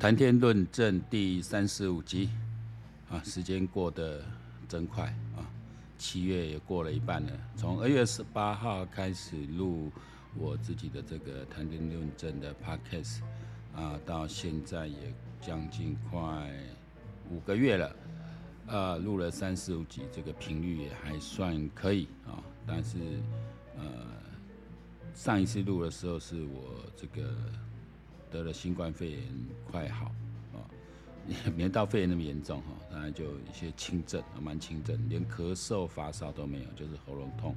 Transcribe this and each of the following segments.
谈天论政第三十五集，啊，时间过得真快啊，七月也过了一半了。从二月十八号开始录我自己的这个谈天论政的 podcast，啊，到现在也将近快五个月了，啊，录了三十五集，这个频率也还算可以啊。但是，呃，上一次录的时候是我这个。得了新冠肺炎快好啊，也没到肺炎那么严重哈，当然就一些轻症，蛮轻症，连咳嗽发烧都没有，就是喉咙痛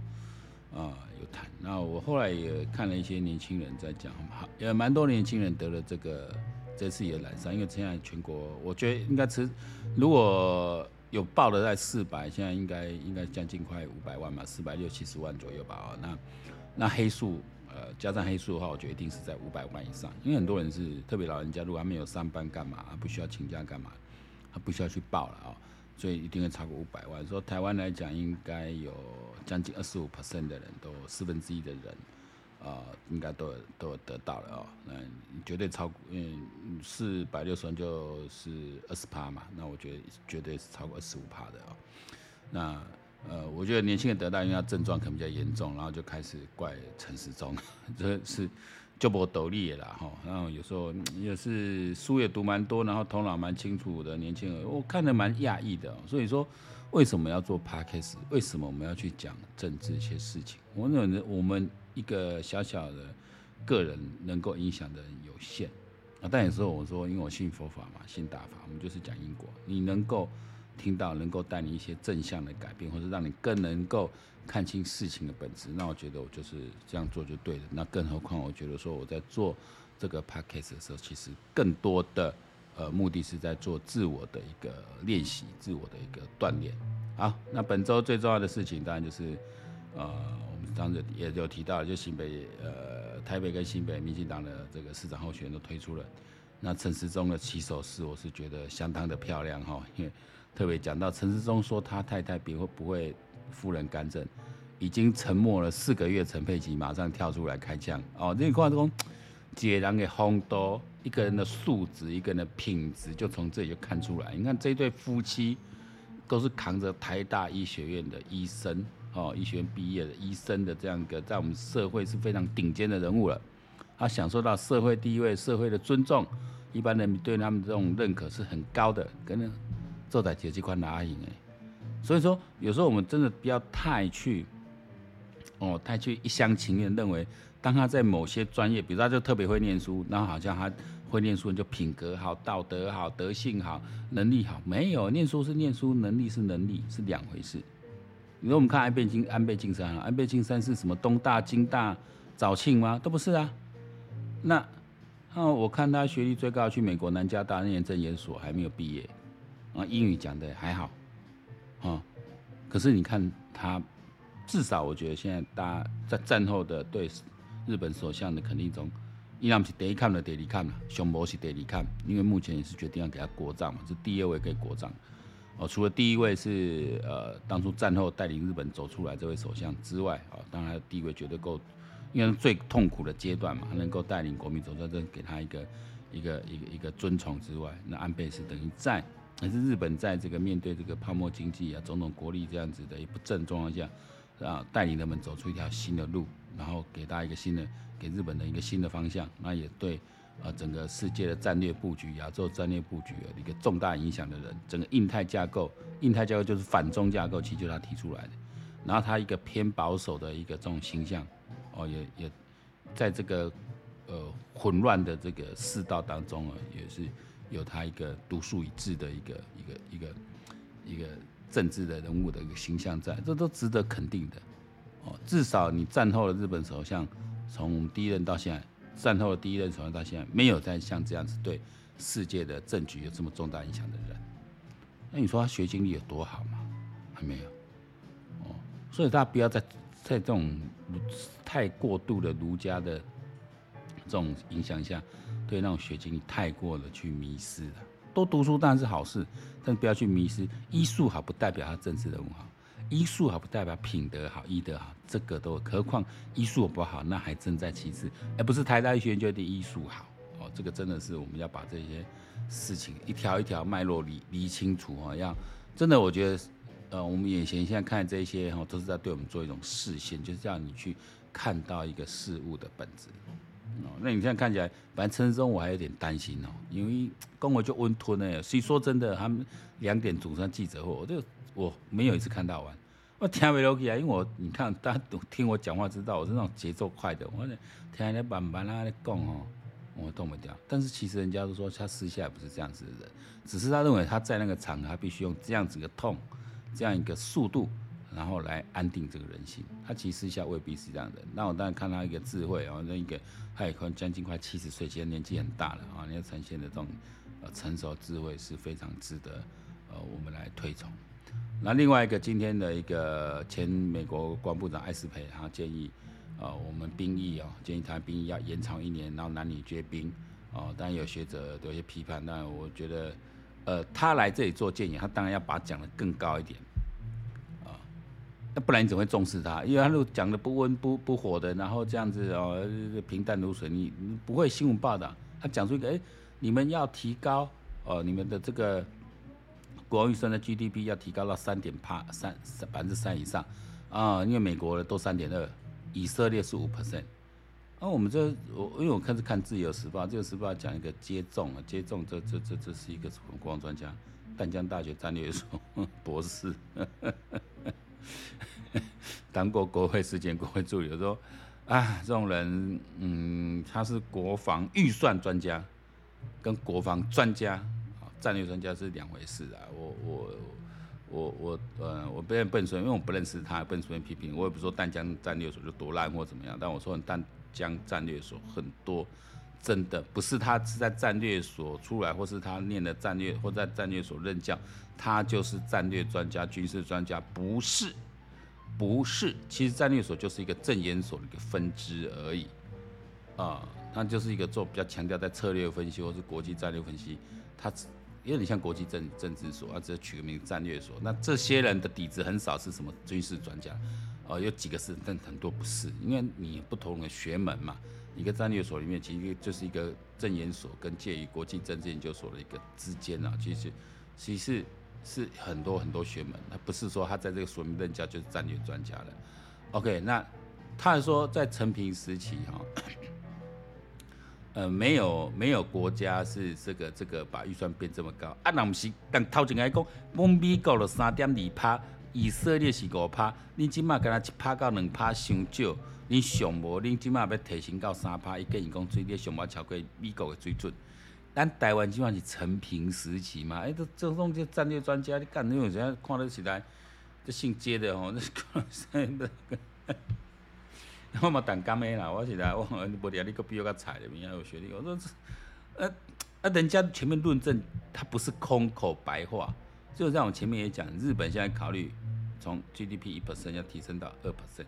啊有痰。那我后来也看了一些年轻人在讲，好也蛮多年轻人得了这个这次也染上，因为现在全国我觉得应该吃，如果有报的在四百，现在应该应该将近快五百万嘛，四百六七十万左右吧啊，那那黑数。呃，加上黑数的话，我觉得一定是在五百万以上，因为很多人是特别老人家，如果还没有上班干嘛，他不需要请假干嘛，他不需要去报了啊、所以一定会超过五百万。说台湾来讲，应该有将近二十五 percent 的人都四分之一的人，啊、应该都有都有得到了啊、喔，那绝对超过，嗯，四百六十万就是二十趴嘛，那我觉得绝对是超过二十五趴的啊、喔，那。呃，我觉得年轻人得到，因为他症状可能比较严重，然后就开始怪陈时中，这是就不斗笠了哈。然后有时候也是书也读蛮多，然后头脑蛮清楚的年轻人，我看得蛮讶异的。所以说，为什么要做 podcast？为什么我们要去讲政治一些事情？我认为我们一个小小的个人能够影响的人有限啊。但有时候我说，因为我信佛法嘛，信大法，我们就是讲因果，你能够。听到能够带你一些正向的改变，或者让你更能够看清事情的本质，那我觉得我就是这样做就对了。那更何况，我觉得说我在做这个 podcast 的时候，其实更多的呃目的是在做自我的一个练习，自我的一个锻炼。好，那本周最重要的事情当然就是呃我们当时也有提到，就新北呃台北跟新北民进党的这个市长候选人都推出了。那陈时中的起手式，我是觉得相当的漂亮哈，因为。特别讲到陈世忠说他太太别会不会夫人干政，已经沉默了四个月，陈佩琪马上跳出来开枪哦，这块说解人给轰多，一个人的素质，一个人的品质就从这里就看出来。你看这对夫妻都是扛着台大医学院的医生哦，医学院毕业的医生的这样一个在我们社会是非常顶尖的人物了，他享受到社会地位、社会的尊重，一般人民对他们这种认可是很高的，可能。做在阶级观的阿影哎，所以说有时候我们真的不要太去哦，太去一厢情愿认为，当他在某些专业，比如他就特别会念书，然后好像他会念书就品格好、道德好、德性好、能力好，没有，念书是念书，能力是能力，是两回事。你说我们看安倍晋安倍晋三啊，安倍晋三是什么东大、京大、早庆吗？都不是啊。那那我看他学历最高，去美国南加大念证研所，还没有毕业。啊，英语讲的还好，啊，可是你看他，至少我觉得现在大家在战后的对日本首相的肯定中，依然是第一看的第二看嘛，熊博是第二看，因为目前也是决定要给他国葬嘛，是第二位给国葬。哦，除了第一位是呃当初战后带领日本走出来这位首相之外，啊，当然地位绝对够，因为最痛苦的阶段嘛，能够带领国民走在这，给他一个一个一个一个尊崇之外，那安倍是等于在。还是日本在这个面对这个泡沫经济啊、种种国力这样子的一不振状况下，啊，带领人们走出一条新的路，然后给大家一个新的，给日本的一个新的方向，那也对啊整个世界的战略布局、亚洲战略布局有一个重大影响的人，整个印太架构，印太架构就是反中架构，其实就他提出来的。然后他一个偏保守的一个这种形象，哦，也也在这个呃混乱的这个世道当中啊，也是。有他一个独树一帜的一个一个一个一个政治的人物的一个形象在，这都值得肯定的哦。至少你战后的日本首相，从第一任到现在，战后的第一任首相到现在，没有再像这样子对世界的政局有这么重大影响的人。那你说他学经历有多好吗？还没有哦。所以大家不要在在这种太过度的儒家的这种影响下。对那种学经太过了，去迷失了。多读书当然是好事，但不要去迷失。医术好不代表他政治人物好，医术好不代表品德好、医德好，这个都何况医术不好，那还正在其次。而不是台大医学院就一定医术好哦，这个真的是我们要把这些事情一条一条脉络理理清楚啊，要真的我觉得，呃，我们眼前现在看这些哈，都是在对我们做一种视线，就是让你去看到一个事物的本质。哦，那你现在看起来，反正陈时中我还有点担心哦，因为跟我就温吞呢。所以说真的，他们两点组成记者会，我就我没有一次看到完，我听不落去啊，因为我你看大家都听我讲话知道我是那种节奏快的，我听人慢慢啊在讲哦，我动不掉。但是其实人家都说他私下不是这样子的人，只是他认为他在那个场合他必须用这样子的痛，这样一个速度。然后来安定这个人心，他其实私下未必是这样的。那我当然看他一个智慧啊，那一个他也快将近快七十岁，其实年纪很大了啊，你要呈现的这种呃成熟智慧是非常值得呃我们来推崇。那另外一个今天的一个前美国官部长艾斯培，他建议呃我们兵役啊，建议他兵役要延长一年，然后男女皆兵啊。当然有学者有些批判，但我觉得呃他来这里做建议，他当然要把讲的更高一点。那不然你怎么会重视他？因为他都讲的不温不不火的，然后这样子哦，平淡如水，你你不会新闻报道。他讲出一个，哎，你们要提高哦，你们的这个国防预算的 GDP 要提高到三点八三三百分之三以上啊，因为美国的都三点二，以色列是五 percent。啊，我们这我因为我开始看自由时报，自由时报讲一个接种啊，接种这这这这是一个什么国防专家，淡江大学战略所博士。呵 呵 当过国会事件国会助理，我说啊，这种人，嗯，他是国防预算专家，跟国防专家啊，战略专家是两回事啊。我我我我呃，我不愿笨说，因为我不认识他，不能随便批评。我也不说淡江战略所就多烂或怎么样，但我说淡江战略所很多真的不是他是在战略所出来，或是他念的战略，或在战略所任教，他就是战略专家、军事专家，不是。不是，其实战略所就是一个政研所的一个分支而已，啊，他就是一个做比较强调在策略分析或是国际战略分析，他有点像国际政政治所，啊只是取个名战略所。那这些人的底子很少是什么军事专家，哦，有几个是，但很多不是，因为你不同的学门嘛，一个战略所里面其实就是一个政研所跟介于国际政治研究所的一个之间啊，其实其实。是很多很多学门，他不是说他在这个所里面任教就是战略专家了。OK，那他还说在陈平时期哈，呃，没有没有国家是这个这个把预算变这么高啊。那不是，但头前来讲，我们美国了三点二趴，以色列是五拍，你起码跟他一拍到两拍伤少，你上无，你起码要提升到三拍，伊建议讲最低上无超过美国的水准。咱台湾基本上是陈平时期嘛，哎、欸，这这种这战略专家，你干你有啥看得起来，这姓接的哦，那我嘛胆干的啦，我是来我无聊，你搁比我较菜的，明还有学历，我说这，呃，啊，人家前面论证，他不是空口白话，就像我前面也讲，日本现在考虑从 GDP 一 percent 要提升到二 percent，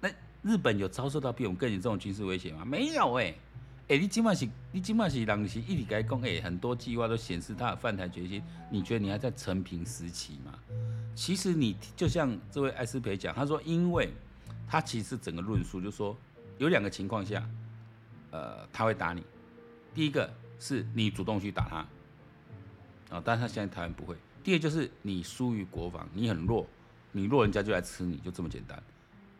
那日本有遭受到比我们更严重的军事威胁吗？没有哎、欸。哎、你今嘛是，你今嘛是，人是一直在讲，哎、很多计划都显示他的犯台决心。你觉得你还在陈平时期吗？其实你就像这位艾斯培讲，他说，因为他其实整个论述就是说，有两个情况下，呃，他会打你。第一个是你主动去打他，啊，但是他现在台湾不会。第二就是你疏于国防，你很弱，你弱人家就来吃你，就这么简单。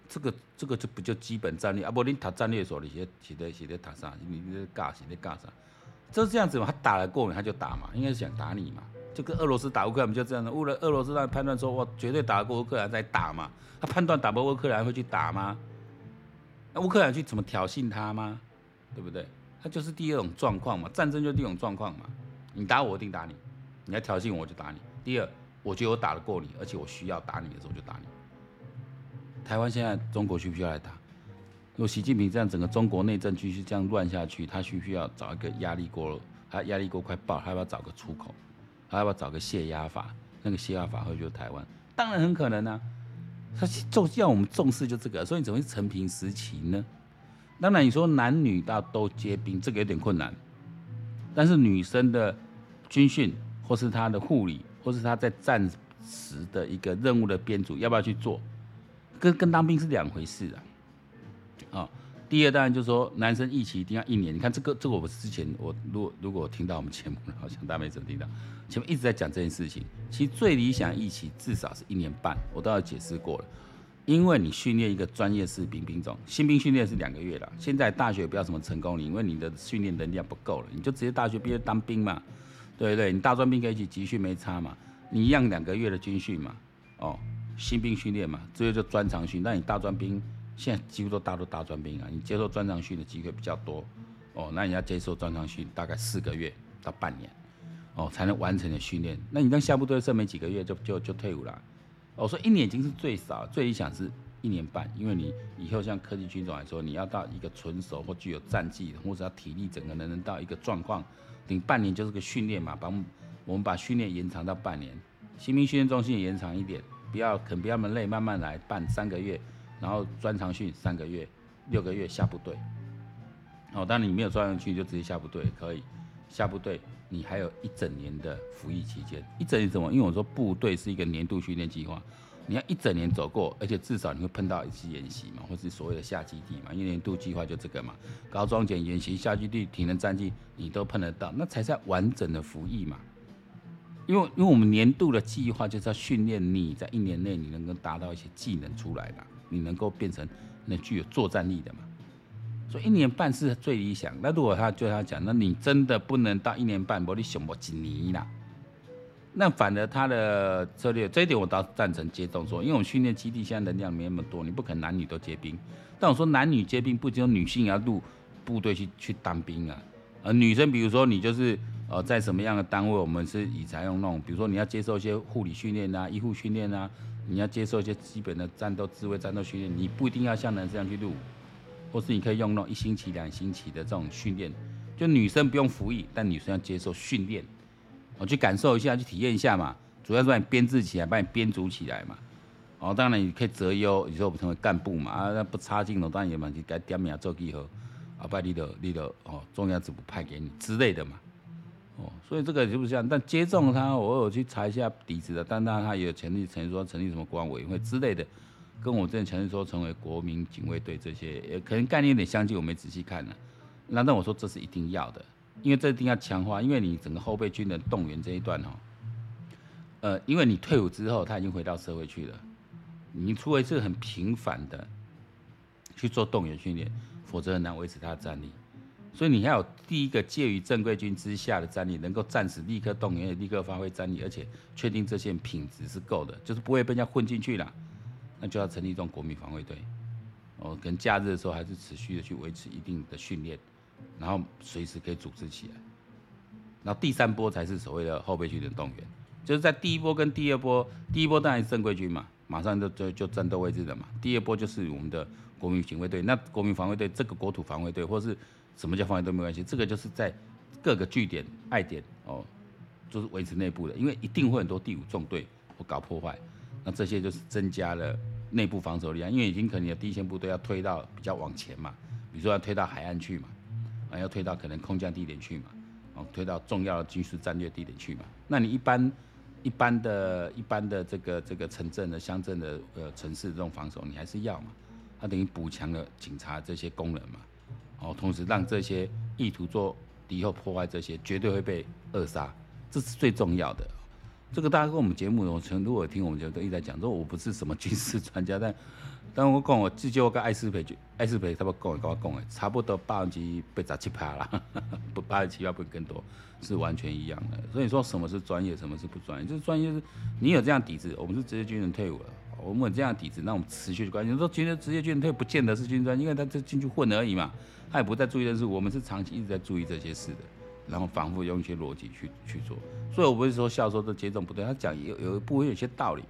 这个这个就不叫基本战略啊！不，你打战略所，你写写的写的打啥？你你干啥？你干啥？就是这样子嘛。他打得过你，他就打嘛，应该是想打你嘛。就跟俄罗斯打乌克兰，不就这样的？乌了俄罗斯让判断说，我绝对打得过乌克兰再打嘛。他判断打不过乌克兰会去打吗？那乌克兰去怎么挑衅他吗？对不对？他就是第二种状况嘛。战争就是第二种状况嘛。你打我，我定打你；你要挑衅我，就打你。第二，我觉得我打得过你，而且我需要打你的时候就打你。台湾现在中国需不需要来打？如果习近平这样整个中国内政继续这样乱下去，他需不需要找一个压力锅？他压力锅快爆，他要不要找个出口？他要不要找个泄压法？那个泄压法会就是台湾？当然很可能啊。他重要我们重视就这个，所以你怎么会陈平时期呢？当然你说男女大都皆兵，这个有点困难。但是女生的军训，或是他的护理，或是他在暂时的一个任务的编组，要不要去做？跟跟当兵是两回事啊，啊，第二当然就是说，男生一起一定要一年。你看这个，这个我之前我如果如果听到我们节目，好像大家没怎么听到，前面一直在讲这件事情。其实最理想一起至少是一年半，我都要解释过了。因为你训练一个专业士兵兵种，新兵训练是两个月了。现在大学不要什么成功，因为你的训练能量不够了，你就直接大学毕业当兵嘛，对对？你大专兵可以去集训没差嘛，你一样两个月的军训嘛，哦，新兵训练嘛，这些就专长训。那你大专兵。现在几乎都大多大专兵啊，你接受专长训的机会比较多哦。那你要接受专长训，大概四个月到半年哦，才能完成的训练。那你当下部队剩没几个月就就就退伍了。我说一年已经是最少，最理想是一年半，因为你以后像科技军种来说，你要到一个纯熟或具有战绩，或者要体力整个人能到一个状况，顶半年就是个训练嘛。把我们把训练延长到半年，新兵训练中心延长一点，不要肯不要那么累，慢慢来，办三个月。然后专长训三个月、六个月下部队，哦，当然你没有专长训就直接下部队可以，下部队你还有一整年的服役期间，一整年怎么？因为我说部队是一个年度训练计划，你要一整年走过，而且至少你会碰到一次演习嘛，或是所谓的下基地嘛，因为年度计划就这个嘛，高装检演习、下基地、体能战绩你都碰得到，那才是完整的服役嘛。因为因为我们年度的计划就是要训练你在一年内你能够达到一些技能出来的。你能够变成那具有作战力的嘛？所以一年半是最理想。那如果他就他讲，那你真的不能到一年半，我你想不几年啦？那反而他的策略，这一点我倒赞成接种说，因为我们训练基地现在能量没那么多，你不可能男女都接兵。但我说男女接兵，不只有女性要入部队去去当兵啊，呃，女生比如说你就是呃在什么样的单位，我们是以采用那种，比如说你要接受一些护理训练啊、医护训练啊。你要接受一些基本的战斗智慧、战斗训练，你不一定要像男生这样去入伍，或是你可以用那种一星期、两星期的这种训练。就女生不用服役，但女生要接受训练，我去感受一下，去体验一下嘛。主要是把你编制起来，把你编组起来嘛。哦，当然你可以择优，你说我们成为干部嘛，啊，那不差劲的，当然也蛮去该点名做记号，啊，把你的你的哦中央职务派给你之类的嘛。哦，所以这个就是这样，但接种他，我有去查一下底子的，但他他也有成立，成立说成立什么国安委员会之类的，跟我之前成立说成为国民警卫队这些，也可能概念有点相近，我没仔细看呢。那那我说这是一定要的，因为这一定要强化，因为你整个后备军的动员这一段哈，呃，因为你退伍之后他已经回到社会去了，你除非是很频繁的去做动员训练，否则很难维持他的战力。所以你还有第一个介于正规军之下的战力，能够战时立刻动员、立刻发挥战力，而且确定这些品质是够的，就是不会被人家混进去了，那就要成立一种国民防卫队。哦，跟假日的时候还是持续的去维持一定的训练，然后随时可以组织起来。然后第三波才是所谓的后备军的动员，就是在第一波跟第二波，第一波当然是正规军嘛，马上就就就战斗位置的嘛。第二波就是我们的国民警卫队，那国民防卫队这个国土防卫队或是。什么叫防卫都没关系，这个就是在各个据点、爱点哦，就是维持内部的，因为一定会很多第五纵队或搞破坏，那这些就是增加了内部防守力量，因为已经可能有第一线部队要推到比较往前嘛，比如说要推到海岸去嘛，啊要推到可能空降地点去嘛，哦推到重要的军事战略地点去嘛，那你一般一般的一般的这个这个城镇的乡镇的呃城市这种防守你还是要嘛，它等于补强了警察这些功能嘛。哦，同时让这些意图做敌后破坏这些，绝对会被扼杀，这是最重要的。这个大家跟我们节目有程度，我听我们节目都一直在讲，说我不是什么 军事专家，但但我讲我自就跟艾斯培就，艾斯培他们讲跟我讲的，差不多百分之八十七趴了，不八十七趴不更多，是完全一样的。所以说什么是专业，什么是不专业？就是专业是你有这样底子，我们是职业军人退伍了，我们有这样底子，那我们持续的关系。你说觉得职业军人退伍不见得是军专，因为他就进去混而已嘛。他也不再注意的是，我们是长期一直在注意这些事的，然后反复用一些逻辑去去做。所以我不是说笑说这节奏不对，他讲有有一部分有些道理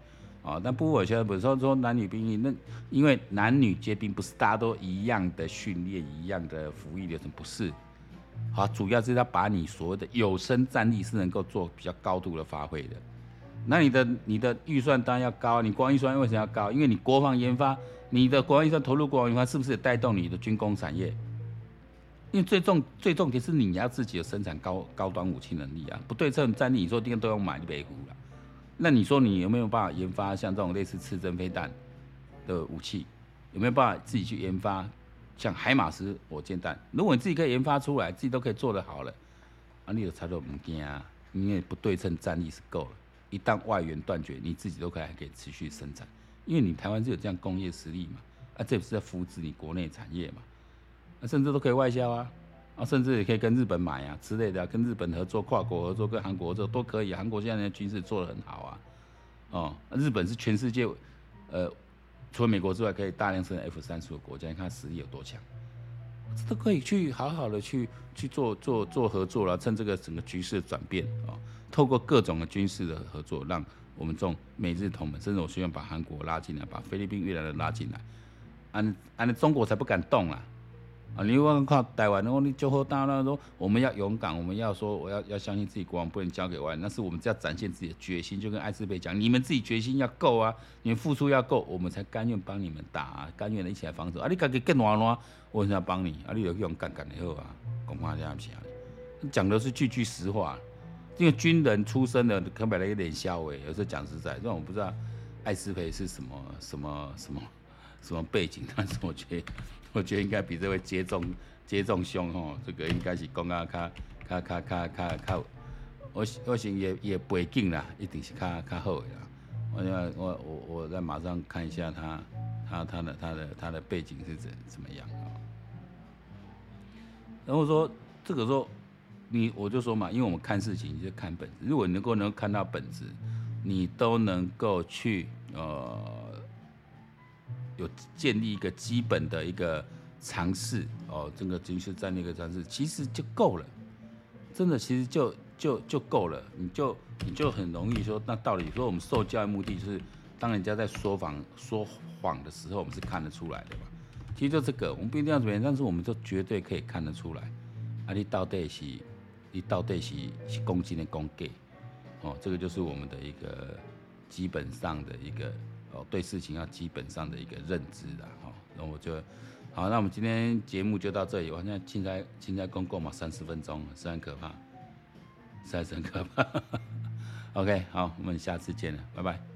啊，但不过现在不是说说男女兵役，那因为男女皆兵不是大家都一样的训练，一样的服役流程，不是。好，主要是他把你所谓的有生战力是能够做比较高度的发挥的。那你的你的预算当然要高，你光预算为什么要高？因为你国防研发，你的国防预算投入国防研发，是不是也带动你的军工产业？因为最重最重点是你要自己有生产高高端武器能力啊，不对称战力，你说这个都要买就白胡了。那你说你有没有办法研发像这种类似刺针飞弹的武器？有没有办法自己去研发像海马斯火箭弹，如果你自己可以研发出来，自己都可以做得好了，啊，你的差都不惊啊，因为不对称战力是够了。一旦外援断绝，你自己都可以还可以持续生产，因为你台湾是有这样工业实力嘛，啊，这也是在扶持你国内产业嘛，啊，甚至都可以外销啊，啊，甚至也可以跟日本买啊之类的，跟日本合作、跨国合作、跟韩国合作都可以。韩国现在的军事做得很好啊，哦，日本是全世界，呃，除了美国之外，可以大量生产 F 三十五的国家，你看实力有多强，这都可以去好好的去去做做做合作了，趁这个整个局势转变啊。哦透过各种的军事的合作，让我们这种美日同盟，甚至我希望把韩国拉进来，把菲律宾、越南的拉进来，安安中国才不敢动啦！啊，啊你问靠台湾，然后你就和大家说，我们要勇敢，我们要说，我要要相信自己国王，不能交给外人。那是我们只要展现自己的决心，就跟艾斯培讲，你们自己决心要够啊，你们付出要够，我们才甘愿帮你们打，啊，甘愿的一起来防守。啊，你感觉更软软，我想要帮你，啊，你有勇敢敢的好啊，恐怕这样不行。讲的是句句实话。因为军人出身的，可能有点笑诶。有时候讲实在，让我不知道艾斯培是什么什么什么什么背景，但是我觉得，我觉得应该比这位接种接种兄吼，这个应该是讲啊，较较较较较较，我我想也也背景啦，一定是较较好的啦。我我我我再马上看一下他他他的他的他的背景是怎怎么样啊？然后说这个时候。你我就说嘛，因为我们看事情就看本质。如果你能够能够看到本质，你都能够去呃有建立一个基本的一个尝试哦，这个军事战略一个尝试，其实就够了。真的，其实就就就够了。你就你就很容易说，那到底说我们受教育目的就是，当人家在说谎说谎的时候，我们是看得出来的嘛。其实就这个，我们不一定要怎么样，但是我们就绝对可以看得出来。啊，你到底是？你到底是是攻击的攻给，哦，这个就是我们的一个基本上的一个哦，对事情要基本上的一个认知的哈。那我就好，那我们今天节目就到这里。我现在现在现在公共嘛，三十分钟，是很可怕，是很可怕。OK，好，我们下次见了，拜拜。